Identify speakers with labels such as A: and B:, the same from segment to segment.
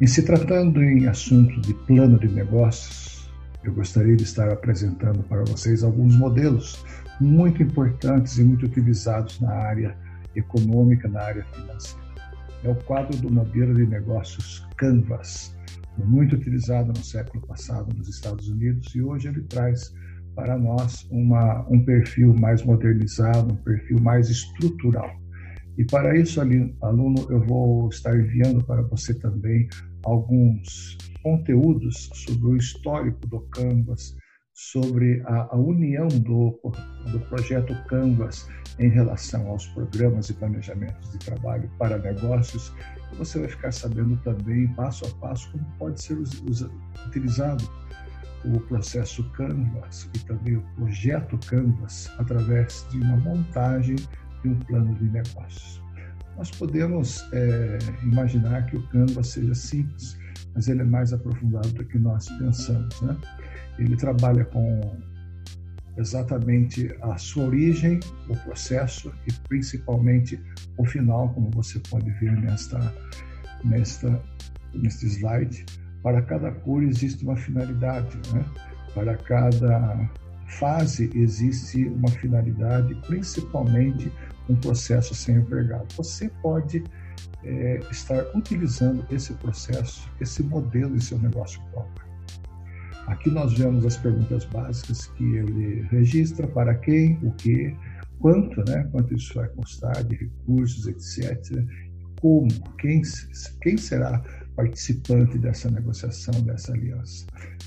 A: E se tratando em assunto de plano de negócios, eu gostaria de estar apresentando para vocês alguns modelos muito importantes e muito utilizados na área econômica, na área financeira. É o quadro do modelo de negócios Canvas, muito utilizado no século passado nos Estados Unidos e hoje ele traz para nós uma, um perfil mais modernizado, um perfil mais estrutural. E para isso, aluno, eu vou estar enviando para você também alguns conteúdos sobre o histórico do Canvas, sobre a, a união do, do projeto Canvas em relação aos programas e planejamentos de trabalho para negócios. Você vai ficar sabendo também, passo a passo, como pode ser utilizado o processo Canvas e também o projeto Canvas através de uma montagem de um plano de negócios. Nós podemos é, imaginar que o Canvas seja simples, mas ele é mais aprofundado do que nós pensamos. Né? Ele trabalha com exatamente a sua origem, o processo e principalmente o final, como você pode ver nesta, nesta, neste slide. Para cada cor existe uma finalidade, né? para cada fase existe uma finalidade, principalmente um processo sem empregado. Você pode é, estar utilizando esse processo, esse modelo em seu negócio próprio. Aqui nós vemos as perguntas básicas que ele registra, para quem, o que, quanto, né? quanto isso vai custar, de recursos, etc. Como, quem, quem será participante dessa negociação, dessa aliança.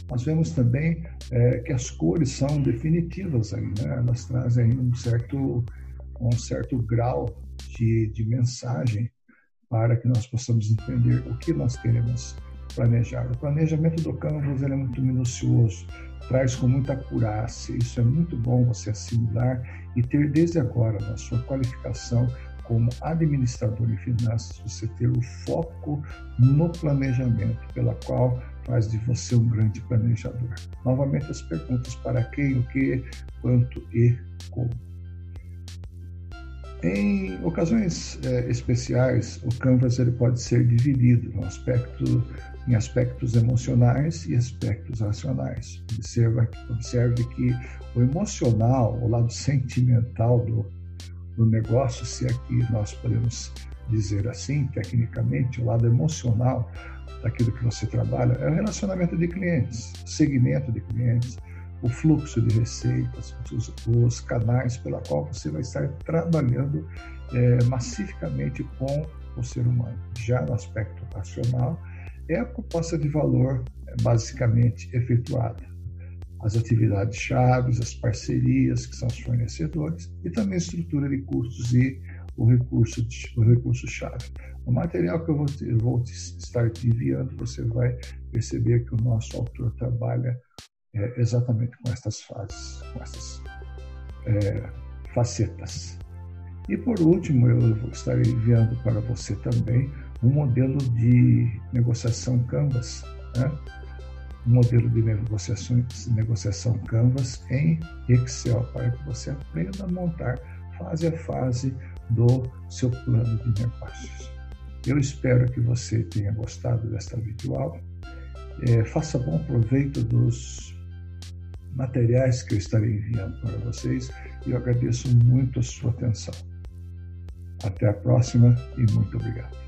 A: Nós vemos também é, que as cores são definitivas aí, né? elas trazem um certo, um certo grau de, de mensagem para que nós possamos entender o que nós queremos planejar. O planejamento do Canvas é muito minucioso, traz com muita acurácia. Isso é muito bom você assimilar e ter desde agora na sua qualificação como administrador de finanças, você ter o foco no planejamento, pela qual faz de você um grande planejador. Novamente as perguntas para quem, o que, quanto e como. Em ocasiões é, especiais, o Canvas ele pode ser dividido no aspecto, em aspectos emocionais e aspectos racionais. Observe que o emocional, o lado sentimental do, do negócio, se é nós podemos dizer assim, tecnicamente, o lado emocional daquilo que você trabalha é o relacionamento de clientes, segmento de clientes, o fluxo de receitas, os, os canais pela qual você vai estar trabalhando é, massificamente com o ser humano. Já no aspecto racional, é a proposta de valor é, basicamente efetuada as atividades chaves, as parcerias, que são os fornecedores, e também a estrutura de custos e o recurso, o recurso chave. O material que eu vou, te, vou te estar te enviando, você vai perceber que o nosso autor trabalha é, exatamente com estas fases, com essas é, facetas. E por último, eu vou estar enviando para você também um modelo de negociação Canvas, né? Modelo de negociação, negociação Canvas em Excel, para que você aprenda a montar fase a fase do seu plano de negócios. Eu espero que você tenha gostado desta videoaula. É, faça bom proveito dos materiais que eu estarei enviando para vocês e eu agradeço muito a sua atenção. Até a próxima e muito obrigado.